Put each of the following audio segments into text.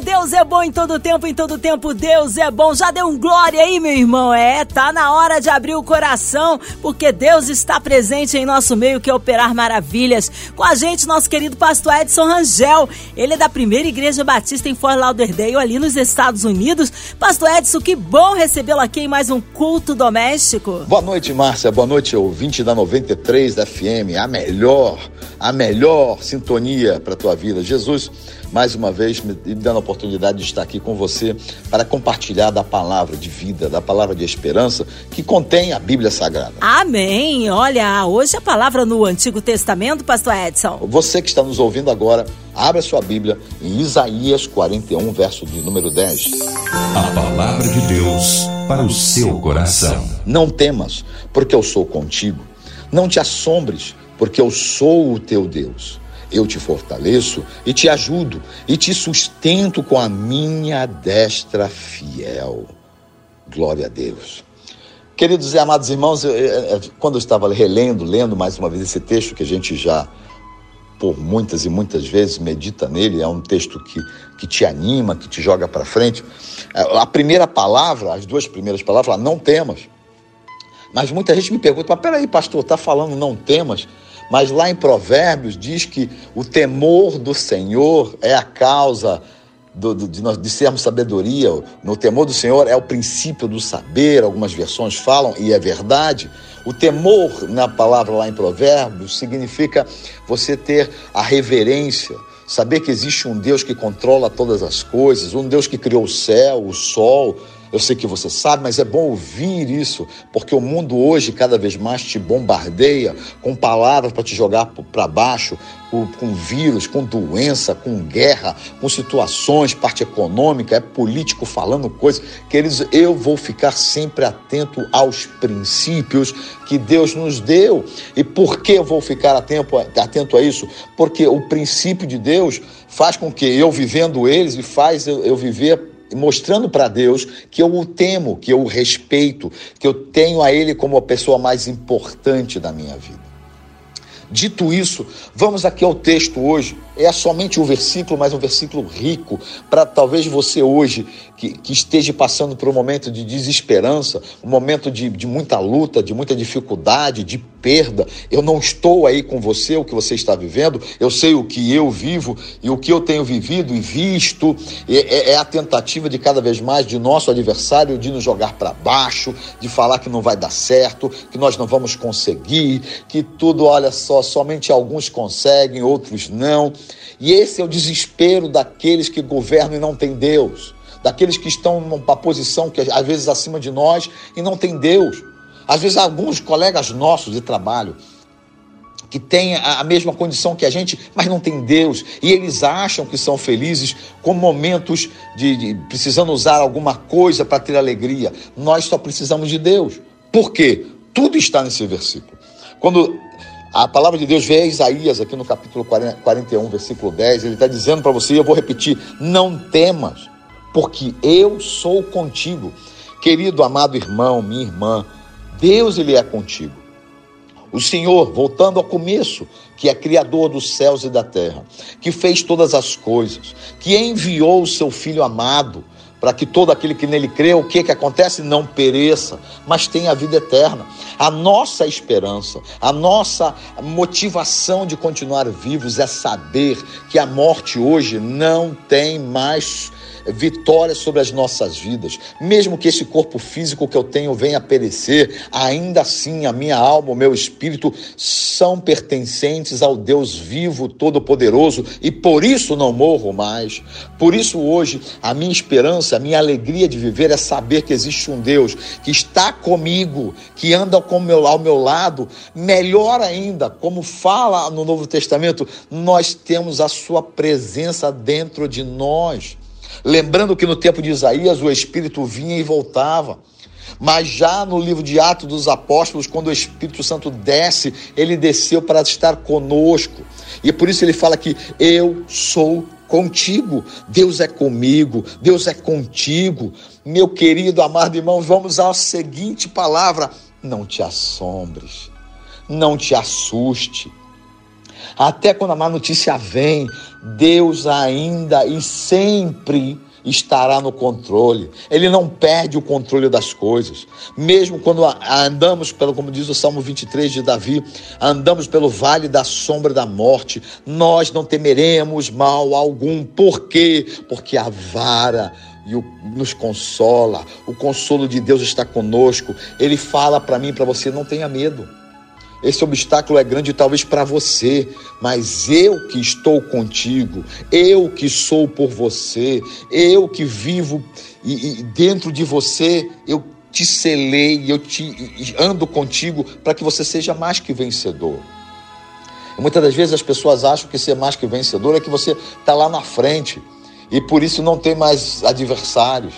Deus é bom em todo tempo, em todo tempo Deus é bom. Já deu um glória aí, meu irmão? É, tá na hora de abrir o coração, porque Deus está presente em nosso meio, que é operar maravilhas. Com a gente, nosso querido pastor Edson Rangel. Ele é da primeira igreja batista em Fort Lauderdale, ali nos Estados Unidos. Pastor Edson, que bom recebê-lo aqui em mais um culto doméstico. Boa noite, Márcia. Boa noite, ouvinte da 93 da FM. A melhor, a melhor sintonia para tua vida. Jesus mais uma vez me dando a oportunidade de estar aqui com você para compartilhar da palavra de vida, da palavra de esperança que contém a Bíblia Sagrada. Amém. Olha, hoje a palavra no Antigo Testamento, pastor Edson. Você que está nos ouvindo agora, abra sua Bíblia em Isaías 41, verso de número 10. A palavra de Deus para o seu coração. Não temas, porque eu sou contigo. Não te assombres, porque eu sou o teu Deus. Eu te fortaleço e te ajudo e te sustento com a minha destra fiel. Glória a Deus. Queridos e amados irmãos, quando eu estava relendo, lendo mais uma vez esse texto que a gente já por muitas e muitas vezes medita nele, é um texto que, que te anima, que te joga para frente. É, a primeira palavra, as duas primeiras palavras, não temas. Mas muita gente me pergunta, mas peraí, pastor, está falando não temas? Mas lá em Provérbios diz que o temor do Senhor é a causa do, do, de, nós, de sermos sabedoria. No temor do Senhor é o princípio do saber, algumas versões falam, e é verdade. O temor, na palavra lá em Provérbios, significa você ter a reverência, saber que existe um Deus que controla todas as coisas, um Deus que criou o céu, o sol, eu sei que você sabe, mas é bom ouvir isso, porque o mundo hoje cada vez mais te bombardeia com palavras para te jogar para baixo, com, vírus, com doença, com guerra, com situações, parte econômica, é político falando coisas. Queridos, eu vou ficar sempre atento aos princípios que Deus nos deu. E por que eu vou ficar atento, atento a isso? Porque o princípio de Deus faz com que eu vivendo eles e faz eu, eu viver mostrando para Deus que eu o temo, que eu o respeito, que eu tenho a Ele como a pessoa mais importante da minha vida. Dito isso, vamos aqui ao texto hoje. É somente um versículo, mas um versículo rico para talvez você hoje que, que, esteja passando por um momento de desesperança, um momento de, de muita luta, de muita dificuldade, de perda. Eu não estou aí com você, o que você está vivendo, eu sei o que eu vivo e o que eu tenho vivido e visto. É, é a tentativa de cada vez mais de nosso adversário de nos jogar para baixo, de falar que não vai dar certo, que nós não vamos conseguir, que tudo, olha só, somente alguns conseguem, outros não. E esse é o desespero daqueles que governam e não têm Deus daqueles que estão numa posição que às vezes acima de nós e não tem Deus. Às vezes alguns colegas nossos de trabalho que têm a mesma condição que a gente, mas não tem Deus, e eles acham que são felizes com momentos de, de precisando usar alguma coisa para ter alegria. Nós só precisamos de Deus. Por quê? Tudo está nesse versículo. Quando a palavra de Deus vem a Isaías, aqui no capítulo 41, versículo 10, ele está dizendo para você, eu vou repetir: não temas, porque eu sou contigo. Querido amado irmão, minha irmã, Deus ele é contigo. O Senhor, voltando ao começo, que é criador dos céus e da terra, que fez todas as coisas, que enviou o seu filho amado para que todo aquele que nele crê, o que que acontece? Não pereça, mas tenha a vida eterna. A nossa esperança, a nossa motivação de continuar vivos é saber que a morte hoje não tem mais vitória sobre as nossas vidas. Mesmo que esse corpo físico que eu tenho venha a perecer, ainda assim a minha alma, o meu espírito são pertencentes ao Deus vivo, todo-poderoso e por isso não morro mais. Por isso hoje a minha esperança, a minha alegria de viver é saber que existe um Deus que está comigo, que anda ao meu, ao meu lado. Melhor ainda, como fala no Novo Testamento, nós temos a sua presença dentro de nós. Lembrando que no tempo de Isaías o Espírito vinha e voltava. Mas já no livro de Atos dos Apóstolos, quando o Espírito Santo desce, ele desceu para estar conosco. E é por isso ele fala que eu sou contigo, Deus é comigo, Deus é contigo. Meu querido, amado irmão, vamos à seguinte palavra: não te assombres, não te assuste. Até quando a má notícia vem, Deus ainda e sempre estará no controle. Ele não perde o controle das coisas. Mesmo quando andamos pelo, como diz o Salmo 23 de Davi, andamos pelo vale da sombra da morte, nós não temeremos mal algum. Por quê? Porque a vara e o, nos consola. O consolo de Deus está conosco. Ele fala para mim, para você, não tenha medo. Esse obstáculo é grande talvez para você, mas eu que estou contigo, eu que sou por você, eu que vivo e, e dentro de você, eu te selei, eu te ando contigo para que você seja mais que vencedor. Muitas das vezes as pessoas acham que ser mais que vencedor é que você está lá na frente e por isso não tem mais adversários.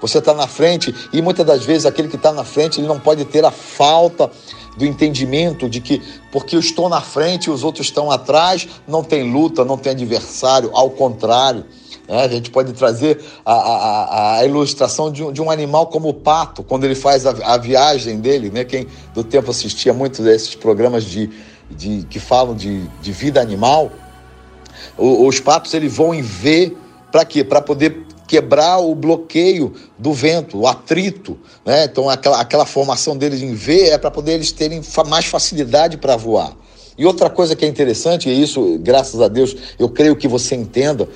Você está na frente e muitas das vezes aquele que está na frente ele não pode ter a falta do entendimento de que porque eu estou na frente e os outros estão atrás, não tem luta, não tem adversário, ao contrário. Né? A gente pode trazer a, a, a ilustração de um, de um, animal como o pato, quando ele faz a, a, viagem dele. Né? Quem do tempo assistia muito desses programas de, de, que falam de, de vida animal, os patos eles vão em V para quê? Para poder quebrar o bloqueio do vento, o atrito. Né? Então, aquela, aquela formação deles em V é para poder eles terem mais facilidade para voar. E outra coisa que é interessante, e isso, graças a Deus, eu creio que você entenda,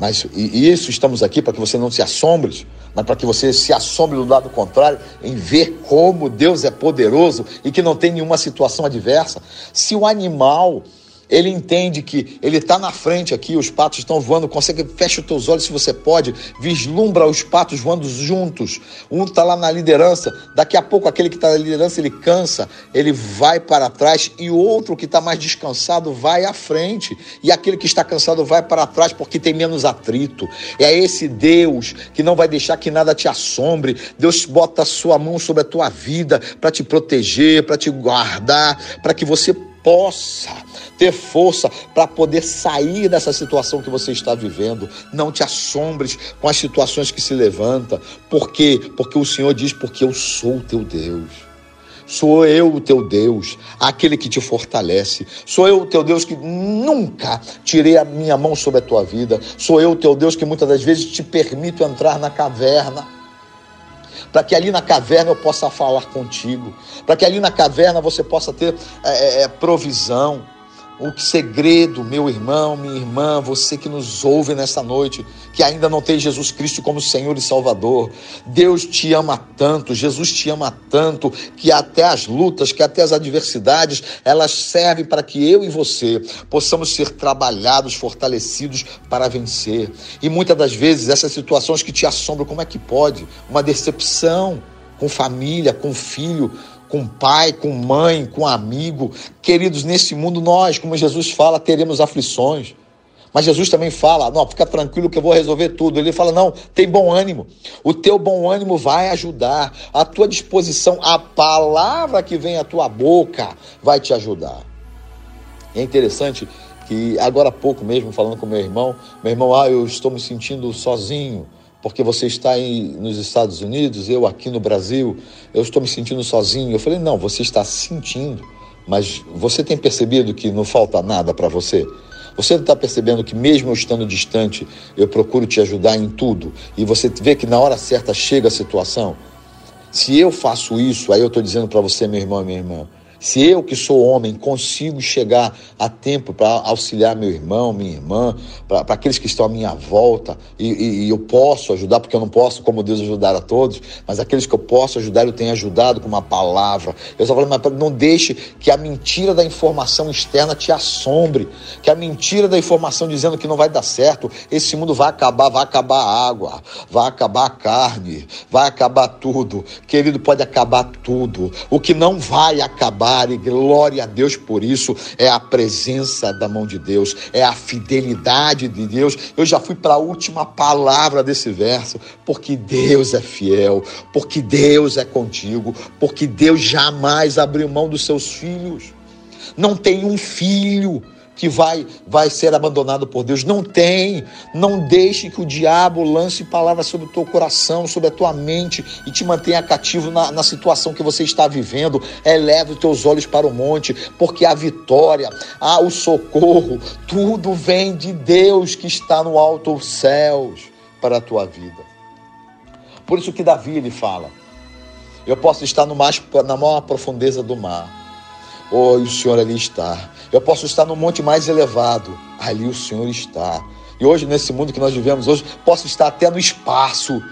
mas e isso estamos aqui para que você não se assombre, mas para que você se assombre do lado contrário, em ver como Deus é poderoso e que não tem nenhuma situação adversa. Se o animal ele entende que ele está na frente aqui, os patos estão voando, consegue, fecha os teus olhos se você pode, vislumbra os patos voando juntos. Um está lá na liderança, daqui a pouco aquele que está na liderança ele cansa, ele vai para trás e outro que está mais descansado vai à frente. E aquele que está cansado vai para trás porque tem menos atrito. É esse Deus que não vai deixar que nada te assombre. Deus bota a sua mão sobre a tua vida para te proteger, para te guardar, para que você possa ter força para poder sair dessa situação que você está vivendo. Não te assombres com as situações que se levantam. Por quê? Porque o Senhor diz: Porque eu sou o teu Deus. Sou eu o teu Deus, aquele que te fortalece. Sou eu o teu Deus que nunca tirei a minha mão sobre a tua vida. Sou eu o teu Deus que muitas das vezes te permito entrar na caverna para que ali na caverna eu possa falar contigo, para que ali na caverna você possa ter é, é, é o segredo, meu irmão, minha irmã, você que nos ouve nessa noite, que ainda não tem Jesus Cristo como Senhor e Salvador. Deus te ama tanto, Jesus te ama tanto, que até as lutas, que até as adversidades, elas servem para que eu e você possamos ser trabalhados, fortalecidos para vencer. E muitas das vezes essas situações que te assombram, como é que pode? Uma decepção com família, com filho, com pai, com mãe, com amigo. Queridos, nesse mundo nós, como Jesus fala, teremos aflições. Mas Jesus também fala: não, fica tranquilo que eu vou resolver tudo. Ele fala: não, tem bom ânimo. O teu bom ânimo vai ajudar. A tua disposição, a palavra que vem à tua boca vai te ajudar. E é interessante que agora há pouco mesmo, falando com meu irmão, meu irmão, ah, eu estou me sentindo sozinho porque você está aí nos Estados Unidos, eu aqui no Brasil, eu estou me sentindo sozinho. Eu falei, não, você está sentindo, mas você tem percebido que não falta nada para você? Você está percebendo que mesmo eu estando distante, eu procuro te ajudar em tudo e você vê que na hora certa chega a situação? Se eu faço isso, aí eu estou dizendo para você, meu irmão e minha irmã, se eu, que sou homem, consigo chegar a tempo para auxiliar meu irmão, minha irmã, para aqueles que estão à minha volta, e, e, e, eu posso ajudar, porque eu não posso, como Deus, ajudar a todos, mas aqueles que eu posso ajudar, eu tenho ajudado com uma palavra. Eu só falo, mas não deixe que a mentira da informação externa te assombre, que a mentira da informação dizendo que não vai dar certo, esse mundo vai acabar, vai acabar a água, vai acabar a carne, vai acabar tudo. Querido, pode acabar tudo. O que não vai acabar e glória a Deus por isso, é a presença da mão de Deus, é a fidelidade de Deus. Eu já fui para a última palavra desse verso, porque Deus é fiel, porque Deus é contigo, porque Deus jamais abriu mão dos seus filhos. Não tem um filho que vai, vai ser abandonado por Deus. Não tem. Não deixe que o diabo lance palavras sobre o teu coração, sobre a tua mente e te mantenha cativo na, na situação que você está vivendo. Eleva os teus olhos para o monte, porque a vitória, a, o socorro, tudo vem de Deus que está no alto dos céus para a tua vida. Por isso que Davi ele fala: Eu posso estar no mais, na maior profundeza do mar. Oh, o Senhor ali está. Eu posso estar no monte mais elevado. Ali o Senhor está. E hoje, nesse mundo que nós vivemos hoje, posso estar até no espaço,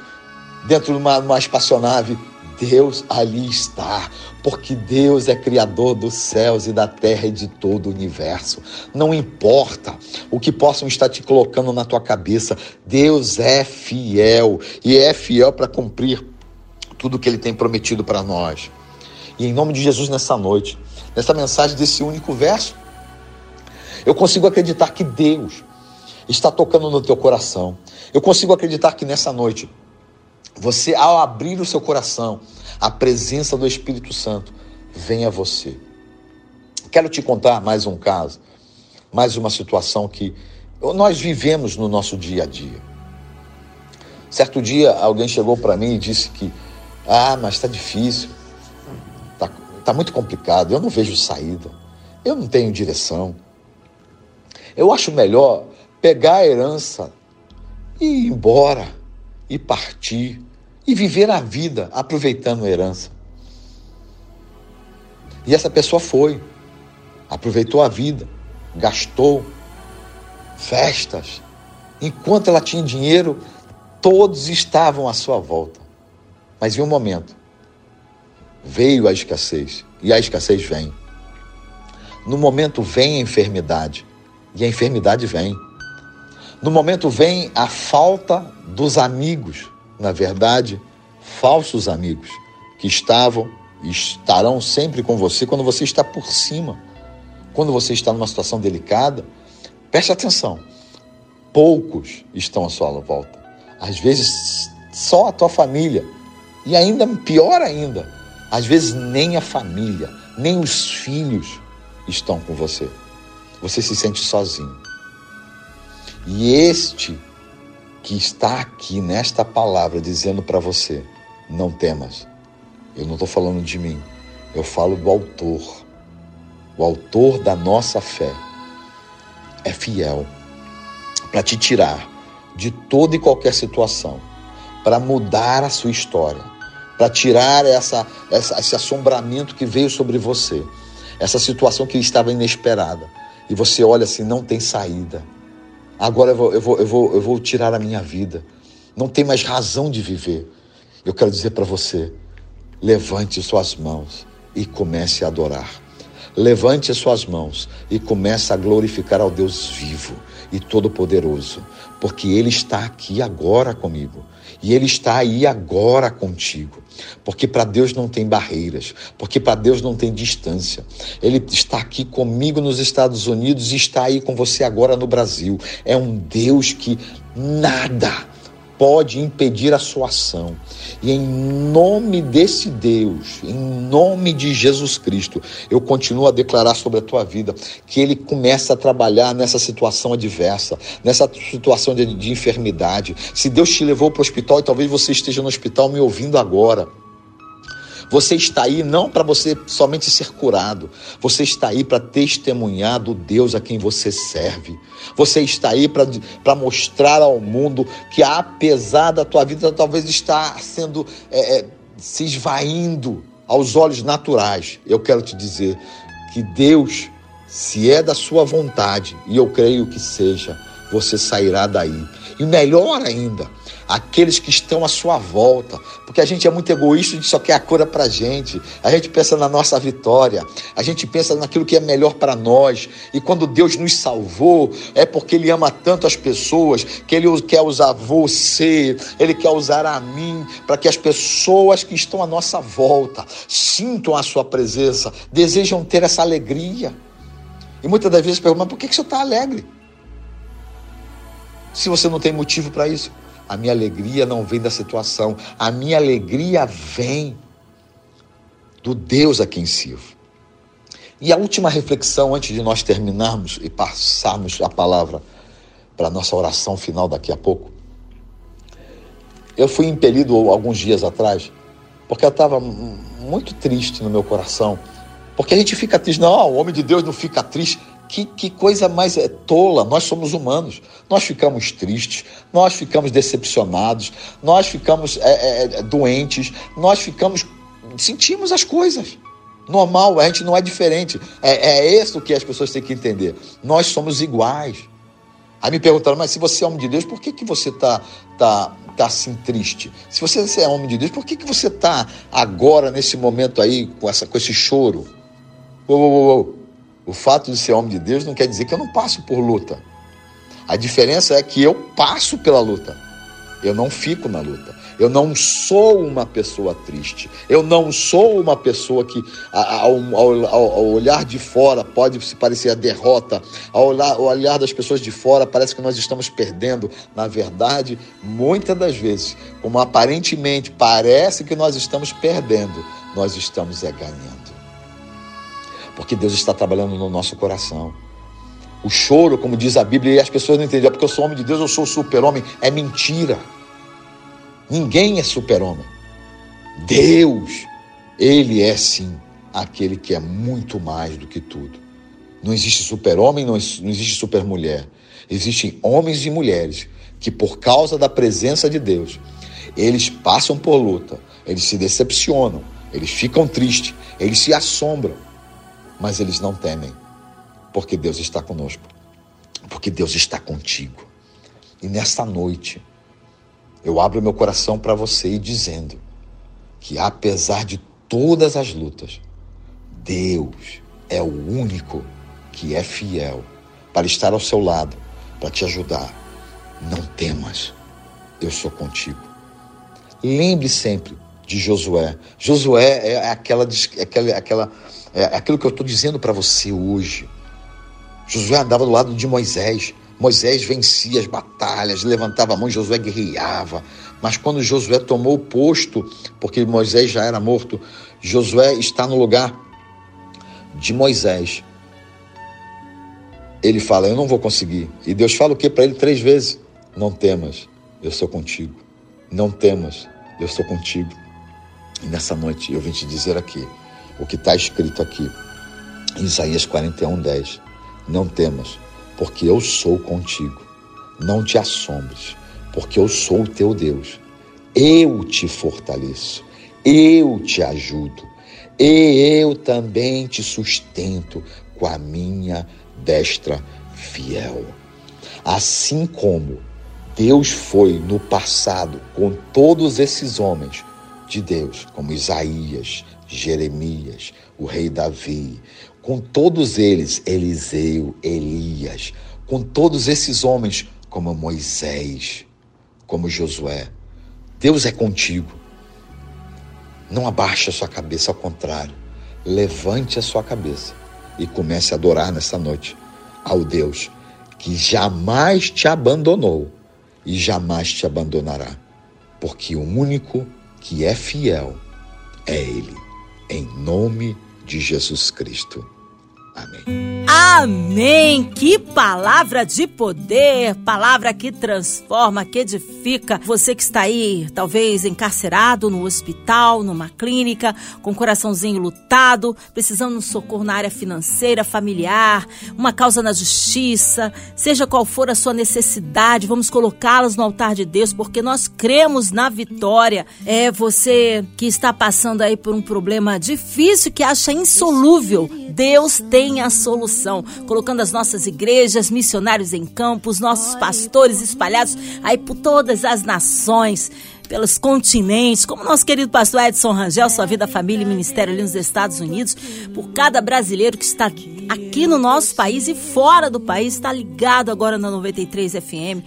dentro de uma, uma espaçonave. Deus ali está, porque Deus é criador dos céus e da terra e de todo o universo. Não importa o que possam estar te colocando na tua cabeça, Deus é fiel e é fiel para cumprir tudo que ele tem prometido para nós. E em nome de Jesus nessa noite, nessa mensagem desse único verso, eu consigo acreditar que Deus está tocando no teu coração. Eu consigo acreditar que nessa noite, você, ao abrir o seu coração, a presença do Espírito Santo vem a você. Quero te contar mais um caso, mais uma situação que nós vivemos no nosso dia a dia. Certo dia, alguém chegou para mim e disse que, ah, mas está difícil, está tá muito complicado, eu não vejo saída, eu não tenho direção. Eu acho melhor pegar a herança e ir embora, e partir, e viver a vida aproveitando a herança. E essa pessoa foi, aproveitou a vida, gastou festas. Enquanto ela tinha dinheiro, todos estavam à sua volta. Mas em um momento, veio a escassez, e a escassez vem. No momento vem a enfermidade, e a enfermidade vem. No momento vem a falta dos amigos, na verdade, falsos amigos, que estavam e estarão sempre com você quando você está por cima. Quando você está numa situação delicada, preste atenção. Poucos estão à sua volta. Às vezes, só a tua família. E ainda pior ainda, às vezes nem a família, nem os filhos estão com você você se sente sozinho. E este que está aqui nesta palavra dizendo para você: não temas. Eu não estou falando de mim, eu falo do autor. O autor da nossa fé é fiel para te tirar de toda e qualquer situação, para mudar a sua história, para tirar essa, essa, esse assombramento que veio sobre você, essa situação que estava inesperada e você olha assim, não tem saída. Agora eu vou, eu vou, eu vou, eu vou tirar a minha vida. Não tem mais razão de viver. Eu quero dizer para você: levante suas mãos e comece a adorar. Levante suas mãos e comece a glorificar ao Deus vivo e todo-poderoso, porque Ele está aqui agora comigo e Ele está aí agora contigo. Porque para Deus não tem barreiras, porque para Deus não tem distância. Ele está aqui comigo nos Estados Unidos e está aí com você agora no Brasil. É um Deus que nada pode impedir a sua ação. E em nome desse Deus, em nome de Jesus Cristo, eu continuo a declarar sobre a tua vida que Ele começa a trabalhar nessa situação adversa, nessa situação de, de enfermidade. Se Deus te levou para o hospital e talvez você esteja no hospital me ouvindo agora. Você está aí não para você somente ser curado, você está aí para testemunhar do Deus a quem você serve. Você está aí para mostrar ao mundo que, apesar da tua vida talvez estar sendo é, é, se esvaindo aos olhos naturais, eu quero te dizer que Deus, se é da sua vontade, e eu creio que seja, você sairá daí. E melhor ainda, aqueles que estão à sua volta, porque a gente é muito egoísta, a gente só quer a cura para a gente, a gente pensa na nossa vitória, a gente pensa naquilo que é melhor para nós, e quando Deus nos salvou, é porque Ele ama tanto as pessoas, que Ele quer usar você, Ele quer usar a mim, para que as pessoas que estão à nossa volta sintam a Sua presença, desejam ter essa alegria. E muitas das vezes perguntam, mas por que, que o está alegre? Se você não tem motivo para isso. A minha alegria não vem da situação, a minha alegria vem do Deus a quem sirvo. E a última reflexão, antes de nós terminarmos e passarmos a palavra para a nossa oração final daqui a pouco. Eu fui impelido alguns dias atrás, porque eu estava muito triste no meu coração. Porque a gente fica triste, não, o homem de Deus não fica triste. Que, que coisa mais é tola, nós somos humanos, nós ficamos tristes, nós ficamos decepcionados, nós ficamos é, é, é doentes, nós ficamos, sentimos as coisas. Normal, a gente não é diferente. É, é isso que as pessoas têm que entender. Nós somos iguais. Aí me perguntaram, mas se você é homem de Deus, por que, que você está tá, tá assim triste? Se você é homem de Deus, por que, que você está agora, nesse momento aí, com, essa, com esse choro? Uou, uou, uou. O fato de ser homem de Deus não quer dizer que eu não passo por luta. A diferença é que eu passo pela luta. Eu não fico na luta. Eu não sou uma pessoa triste. Eu não sou uma pessoa que, ao, ao, ao olhar de fora, pode se parecer a derrota. Ao olhar, ao olhar das pessoas de fora, parece que nós estamos perdendo. Na verdade, muitas das vezes, como aparentemente parece que nós estamos perdendo, nós estamos é ganhando. Porque Deus está trabalhando no nosso coração. O choro, como diz a Bíblia, e as pessoas não entendem, é porque eu sou homem de Deus, eu sou super-homem. É mentira. Ninguém é super-homem. Deus, Ele é sim aquele que é muito mais do que tudo. Não existe super-homem, não existe super-mulher. Existem homens e mulheres que, por causa da presença de Deus, eles passam por luta, eles se decepcionam, eles ficam tristes, eles se assombram, mas eles não temem, porque Deus está conosco, porque Deus está contigo. E nesta noite, eu abro meu coração para você dizendo que apesar de todas as lutas, Deus é o único que é fiel para estar ao seu lado, para te ajudar. Não temas, eu sou contigo. Lembre sempre de Josué. Josué é aquela, é aquela, é aquela é aquilo que eu estou dizendo para você hoje. Josué andava do lado de Moisés. Moisés vencia as batalhas, levantava a mão, Josué guerreava. Mas quando Josué tomou o posto, porque Moisés já era morto, Josué está no lugar de Moisés. Ele fala: Eu não vou conseguir. E Deus fala o que para ele três vezes? Não temas, eu sou contigo. Não temas, eu sou contigo. E nessa noite eu vim te dizer aqui o que está escrito aqui, em Isaías 41, 10. Não temas, porque eu sou contigo. Não te assombres, porque eu sou o teu Deus. Eu te fortaleço, eu te ajudo, e eu também te sustento com a minha destra fiel. Assim como Deus foi no passado com todos esses homens de Deus, como Isaías, Jeremias, o rei Davi, com todos eles, Eliseu, Elias, com todos esses homens, como Moisés, como Josué. Deus é contigo. Não abaixe a sua cabeça, ao contrário, levante a sua cabeça e comece a adorar nessa noite ao Deus que jamais te abandonou e jamais te abandonará, porque o único que é fiel é Ele, em nome de Jesus Cristo. Amém. Amém! Que palavra de poder, palavra que transforma, que edifica. Você que está aí, talvez encarcerado no hospital, numa clínica, com o coraçãozinho lutado, precisando de socorro na área financeira, familiar, uma causa na justiça, seja qual for a sua necessidade, vamos colocá-las no altar de Deus, porque nós cremos na vitória. É você que está passando aí por um problema difícil, que acha insolúvel. Deus tem a solução. Colocando as nossas igrejas, missionários em campos, nossos pastores espalhados aí por todas as nações pelos continentes, como nosso querido pastor Edson Rangel, sua vida, família e ministério ali nos Estados Unidos, por cada brasileiro que está aqui no nosso país e fora do país, está ligado agora na 93 FM.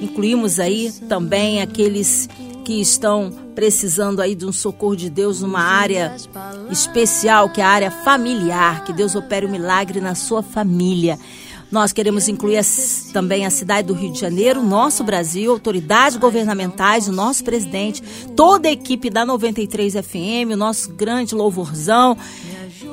Incluímos aí também aqueles que estão precisando aí de um socorro de Deus numa área especial, que é a área familiar, que Deus opere o um milagre na sua família. Nós queremos incluir também a cidade do Rio de Janeiro, nosso Brasil, autoridades governamentais, o nosso presidente, toda a equipe da 93 FM, o nosso grande louvorzão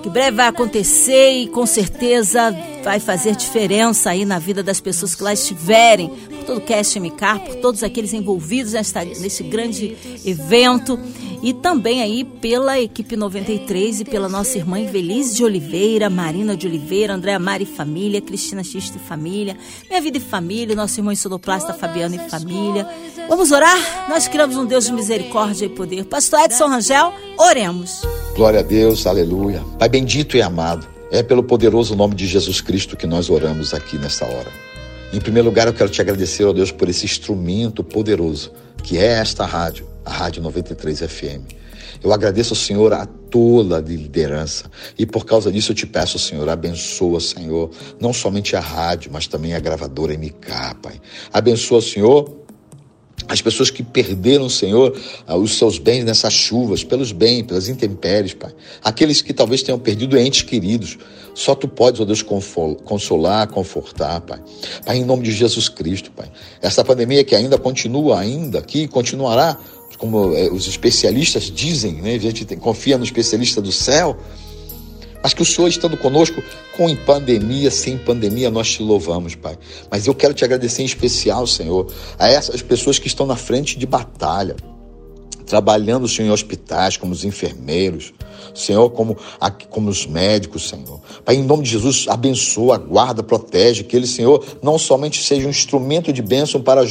que breve vai acontecer e com certeza vai fazer diferença aí na vida das pessoas que lá estiverem, por todo o Cast MK, por todos aqueles envolvidos nesta, nesse grande evento e também aí pela equipe 93 e pela nossa irmã Invelise de Oliveira, Marina de Oliveira, Andréa Mari Família, Cristina Xista e Família, Minha Vida e Família, nosso irmão Sodoplasta Fabiano e Família. Vamos orar? Nós criamos um Deus de misericórdia e poder. Pastor Edson Rangel, oremos. Glória a Deus, aleluia. Pai bendito e amado, é pelo poderoso nome de Jesus Cristo que nós oramos aqui nesta hora. Em primeiro lugar, eu quero te agradecer, ó Deus, por esse instrumento poderoso que é esta rádio, a Rádio 93 FM. Eu agradeço ao Senhor a toda a liderança e por causa disso eu te peço, Senhor, abençoa, Senhor, não somente a rádio, mas também a gravadora MK, Pai. Abençoa, Senhor, as pessoas que perderam, Senhor, ah, os seus bens nessas chuvas, pelos bens, pelas intempéries, Pai. Aqueles que talvez tenham perdido entes queridos. Só Tu podes, ó Deus, consolar, confortar, Pai. Pai, em nome de Jesus Cristo, Pai. Essa pandemia que ainda continua, ainda aqui, continuará, como eh, os especialistas dizem, né? A gente confia no especialista do céu. Mas que o Senhor estando conosco, com em pandemia, sem pandemia, nós te louvamos, Pai. Mas eu quero te agradecer em especial, Senhor, a essas pessoas que estão na frente de batalha, trabalhando, Senhor, em hospitais, como os enfermeiros, Senhor, como, como os médicos, Senhor. Pai, em nome de Jesus, abençoa, guarda, protege, que ele, Senhor, não somente seja um instrumento de bênção para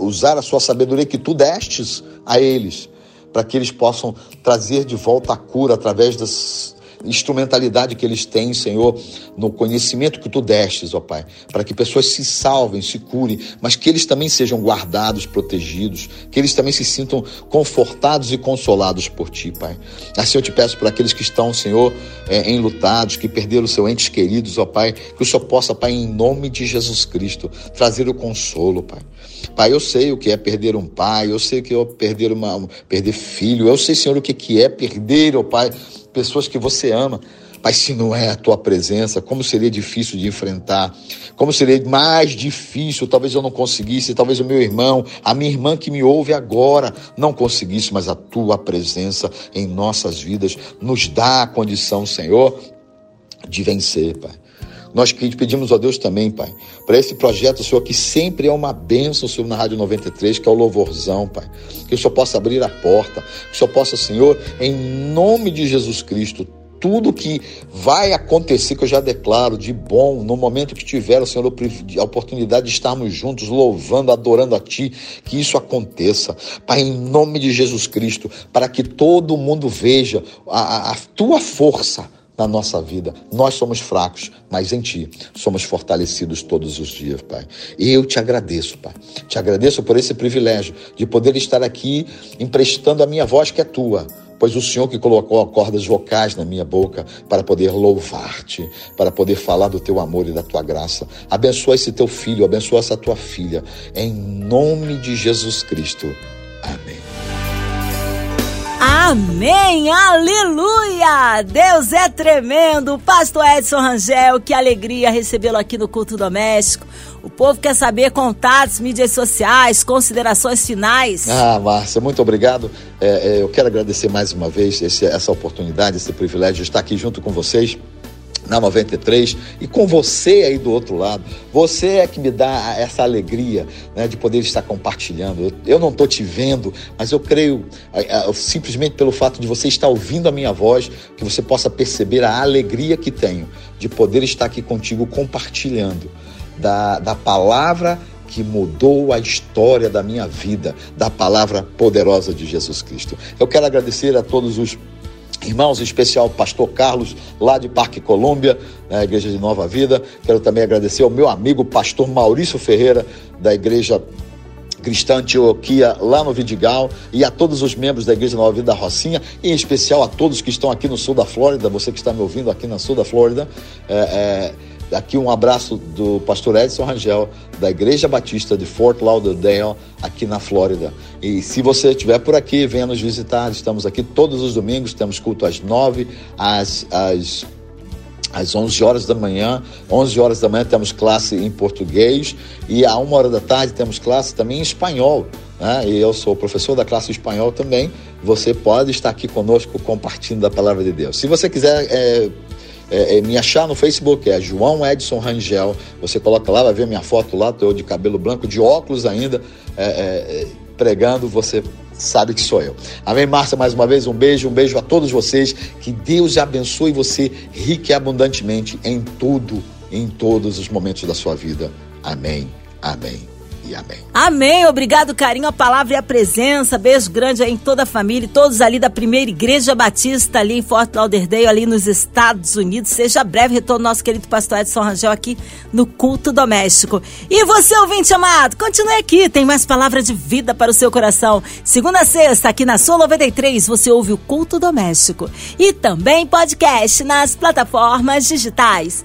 usar a sua sabedoria que tu destes a eles, para que eles possam trazer de volta a cura através das instrumentalidade que eles têm, Senhor, no conhecimento que tu destes, ó Pai, para que pessoas se salvem, se curem, mas que eles também sejam guardados, protegidos, que eles também se sintam confortados e consolados por ti, Pai. Assim eu te peço para aqueles que estão, Senhor, é, enlutados, que perderam seus entes queridos, ó Pai, que o Senhor possa, Pai, em nome de Jesus Cristo, trazer o consolo, Pai. Pai, eu sei o que é perder um pai, eu sei o que é perder uma perder filho, eu sei, Senhor, o que é perder, ó Pai, pessoas que você ama. Pai, se não é a tua presença, como seria difícil de enfrentar, como seria mais difícil, talvez eu não conseguisse, talvez o meu irmão, a minha irmã que me ouve agora não conseguisse, mas a tua presença em nossas vidas nos dá a condição, Senhor, de vencer, Pai. Nós pedimos a Deus também, Pai, para esse projeto, Senhor, que sempre é uma bênção, Senhor, na Rádio 93, que é o louvorzão, Pai. Que o Senhor possa abrir a porta, que o Senhor possa, Senhor, em nome de Jesus Cristo, tudo que vai acontecer, que eu já declaro de bom, no momento que tiver, Senhor, a oportunidade de estarmos juntos, louvando, adorando a Ti, que isso aconteça. Pai, em nome de Jesus Cristo, para que todo mundo veja a, a Tua força na nossa vida. Nós somos fracos, mas em Ti somos fortalecidos todos os dias, Pai. E eu te agradeço, Pai. Te agradeço por esse privilégio de poder estar aqui emprestando a minha voz que é Tua pois o Senhor que colocou cordas vocais na minha boca para poder louvar-te, para poder falar do teu amor e da tua graça. Abençoa esse teu filho, abençoa essa tua filha, em nome de Jesus Cristo. Amém. Amém, aleluia! Deus é tremendo. Pastor Edson Rangel, que alegria recebê-lo aqui no Culto Doméstico. O povo quer saber contatos, mídias sociais, considerações finais. Ah, Márcia, muito obrigado. É, é, eu quero agradecer mais uma vez esse, essa oportunidade, esse privilégio de estar aqui junto com vocês na 93 e com você aí do outro lado. Você é que me dá essa alegria né, de poder estar compartilhando. Eu, eu não estou te vendo, mas eu creio simplesmente pelo fato de você estar ouvindo a minha voz, que você possa perceber a alegria que tenho de poder estar aqui contigo compartilhando da, da palavra que mudou a história da minha vida, da palavra poderosa de Jesus Cristo. Eu quero agradecer a todos os Irmãos, em especial o pastor Carlos, lá de Parque Colômbia, na Igreja de Nova Vida. Quero também agradecer ao meu amigo pastor Maurício Ferreira, da Igreja Cristã Antioquia, lá no Vidigal, e a todos os membros da Igreja Nova Vida da Rocinha, e em especial a todos que estão aqui no sul da Flórida, você que está me ouvindo aqui no sul da Flórida. É, é, Aqui um abraço do pastor Edson Rangel, da Igreja Batista de Fort Lauderdale, aqui na Flórida. E se você estiver por aqui, venha nos visitar. Estamos aqui todos os domingos, temos culto às nove, às, às às 11 horas da manhã. 11 horas da manhã temos classe em português e à uma hora da tarde temos classe também em espanhol. Né? E eu sou professor da classe espanhol também. Você pode estar aqui conosco compartilhando a palavra de Deus. Se você quiser é, é, é, me achar no Facebook, é João Edson Rangel. Você coloca lá, vai ver minha foto lá, tô de cabelo branco, de óculos ainda, é, é, pregando, você sabe que sou eu. Amém, Márcia, mais uma vez, um beijo, um beijo a todos vocês. Que Deus abençoe você rique e abundantemente em tudo, em todos os momentos da sua vida. Amém, amém e amém. Amém. Obrigado, carinho, a palavra e a presença. Beijo grande aí em toda a família, todos ali da primeira Igreja Batista, ali em Fort Lauderdale, ali nos Estados Unidos. Seja breve retorno nosso querido pastor Edson Rangel aqui no Culto Doméstico. E você, ouvinte amado, continue aqui, tem mais palavra de vida para o seu coração. Segunda a sexta, aqui na Sul 93, você ouve o Culto Doméstico. E também podcast nas plataformas digitais